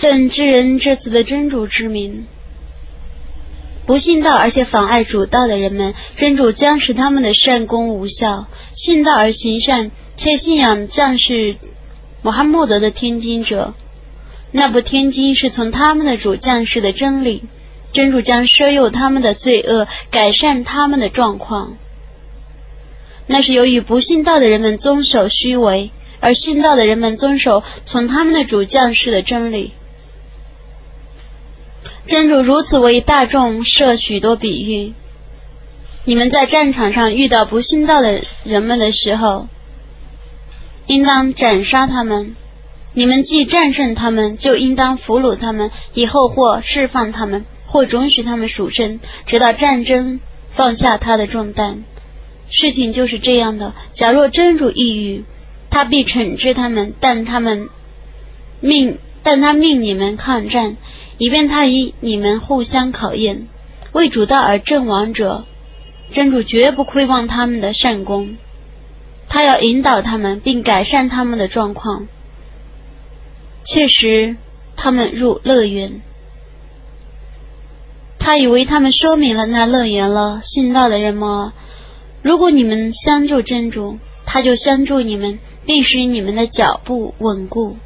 奉知人这次的真主之名，不信道而且妨碍主道的人们，真主将使他们的善功无效；信道而行善且信仰将士穆罕默德的天经者，那部天经是从他们的主将士的真理，真主将赦宥他们的罪恶，改善他们的状况。那是由于不信道的人们遵守虚伪，而信道的人们遵守从他们的主将士的真理。真主如此为大众设许多比喻：你们在战场上遇到不信道的人们的时候，应当斩杀他们；你们既战胜他们，就应当俘虏他们，以后或释放他们，或准许他们赎身，直到战争放下他的重担。事情就是这样的。假若真主抑郁，他必惩治他们；但他们命，但他命你们抗战，以便他以你们互相考验。为主道而阵亡者，真主绝不亏望他们的善功。他要引导他们，并改善他们的状况。确实，他们入乐园。他以为他们说明了那乐园了。信道的人吗？如果你们相助真主，他就相助你们，并使你们的脚步稳固。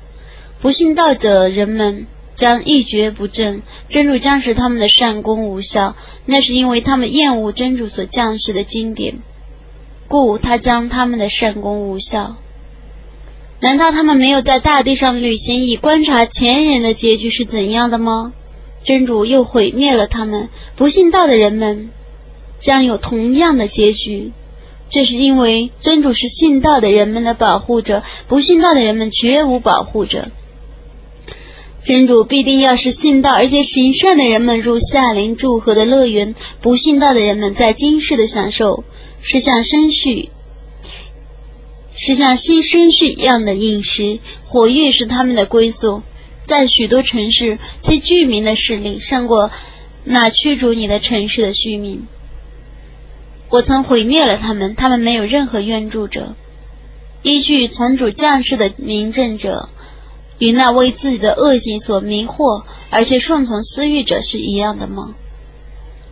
不信道者人们将一蹶不振，真主将使他们的善功无效，那是因为他们厌恶真主所降世的经典，故他将他们的善功无效。难道他们没有在大地上旅行，以观察前人的结局是怎样的吗？真主又毁灭了他们，不信道的人们。将有同样的结局，这是因为真主是信道的人们的保护者，不信道的人们绝无保护者。真主必定要是信道而且行善的人们入夏林祝贺的乐园，不信道的人们在今世的享受是像生畜，是像新生畜一样的饮食，火狱是他们的归宿。在许多城市，其居民的势力胜过那驱逐你的城市的居民。我曾毁灭了他们，他们没有任何援助者。依据从主将士的明证者，与那为自己的恶行所迷惑而且顺从私欲者是一样的吗？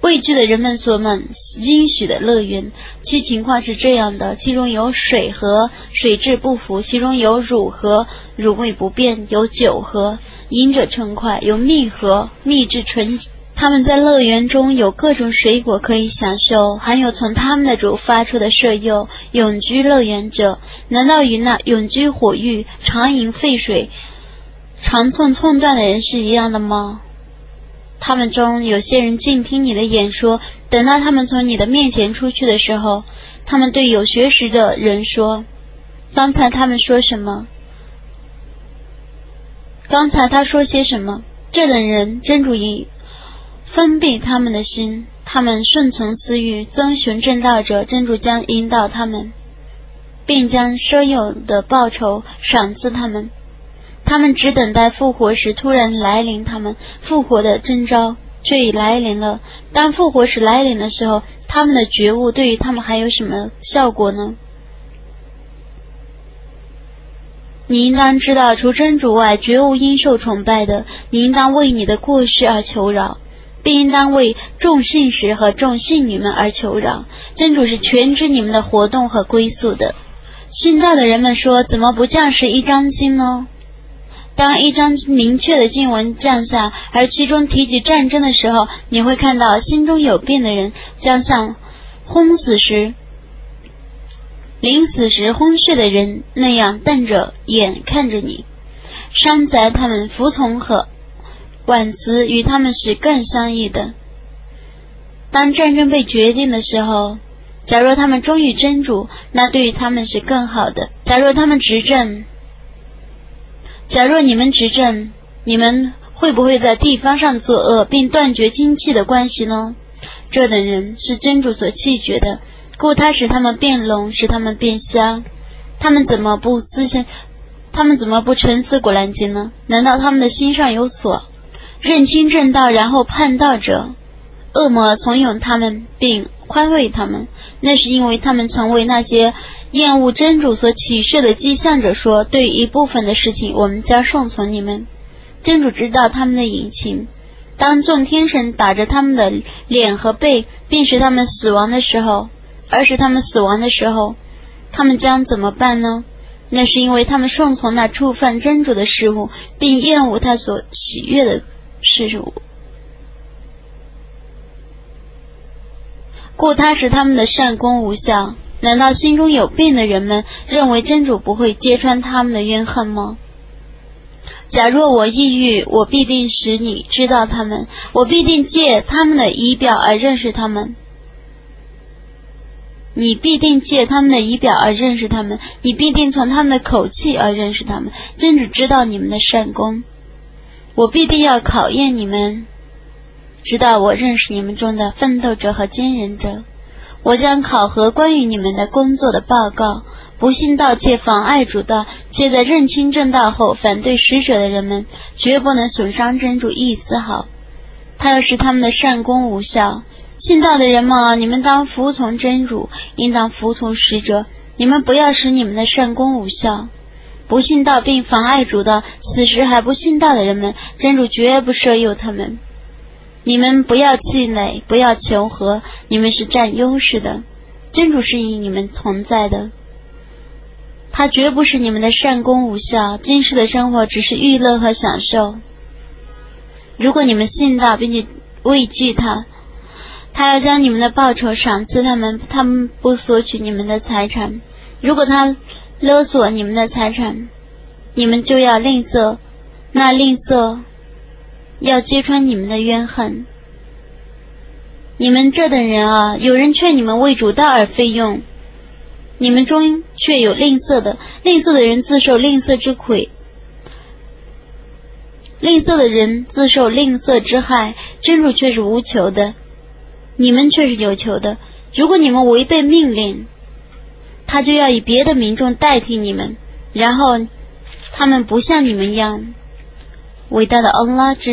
畏惧的人们所们应许的乐园，其情况是这样的：其中有水和，水质不符；其中有乳和，乳味不变；有酒和，饮者称快；有蜜和，蜜质纯。他们在乐园中有各种水果可以享受，还有从他们的主发出的舍诱。永居乐园者，难道与那永居火域、常饮沸水、长寸寸断的人是一样的吗？他们中有些人静听你的演说，等到他们从你的面前出去的时候，他们对有学识的人说：“刚才他们说什么？刚才他说些什么？”这等人真主以。封闭他们的心，他们顺从私欲，遵循正道者，真主将引导他们，并将奢有的报酬赏赐他们。他们只等待复活时突然来临，他们复活的征兆却已来临了。当复活时来临的时候，他们的觉悟对于他们还有什么效果呢？你应当知道，除真主外，绝无应受崇拜的。你应当为你的过失而求饶。并应当为众信使和众信女们而求饶。真主是全知你们的活动和归宿的。信道的人们说：“怎么不降世一张经呢？”当一张明确的经文降下，而其中提及战争的时候，你会看到心中有病的人将像昏死时、临死时昏睡的人那样瞪着眼看着你。山贼他们服从和。管词与他们是更相异的。当战争被决定的时候，假若他们忠于真主，那对于他们是更好的。假若他们执政，假若你们执政，你们会不会在地方上作恶，并断绝亲戚的关系呢？这等人是真主所弃绝的，故他使他们变聋，使他们变瞎。他们怎么不思想？他们怎么不沉思古兰经呢？难道他们的心上有锁？认清正道，然后叛道者，恶魔从容他们，并宽慰他们。那是因为他们曾为那些厌恶真主所启示的迹象者说：“对一部分的事情，我们将顺从你们；真主知道他们的隐情。当众天神打着他们的脸和背，并使他们死亡的时候，而使他们死亡的时候，他们将怎么办呢？那是因为他们顺从那触犯真主的事物，并厌恶他所喜悦的事物，故他使他们的善功无效。难道心中有病的人们认为真主不会揭穿他们的怨恨吗？假若我抑郁，我必定使你知道他们，我必定借他们的仪表而认识他们。你必定借他们的仪表而认识他们，你必定从他们的口气而认识他们。真主知道你们的善功，我必定要考验你们，直到我认识你们中的奋斗者和坚忍者。我将考核关于你们的工作的报告。不信道且妨碍主道，且在认清正道后反对使者的人们，绝不能损伤真主一丝毫。他要使他们的善功无效。信道的人们，你们当服从真主，应当服从使者。你们不要使你们的善功无效。不信道并妨碍主道，此时还不信道的人们，真主绝不赦宥他们。你们不要气馁，不要求和，你们是占优势的。真主是以你们存在的，他绝不是你们的善功无效。今世的生活只是娱乐和享受。如果你们信道并且畏惧他，他要将你们的报酬赏赐他们，他们不索取你们的财产。如果他勒索你们的财产，你们就要吝啬，那吝啬。要揭穿你们的怨恨，你们这等人啊！有人劝你们为主道而费用，你们中却有吝啬的，吝啬的人自受吝啬之亏，吝啬的人自受吝啬之害。真主却是无求的，你们却是有求的。如果你们违背命令，他就要以别的民众代替你们，然后他们不像你们一样伟大的安拉之。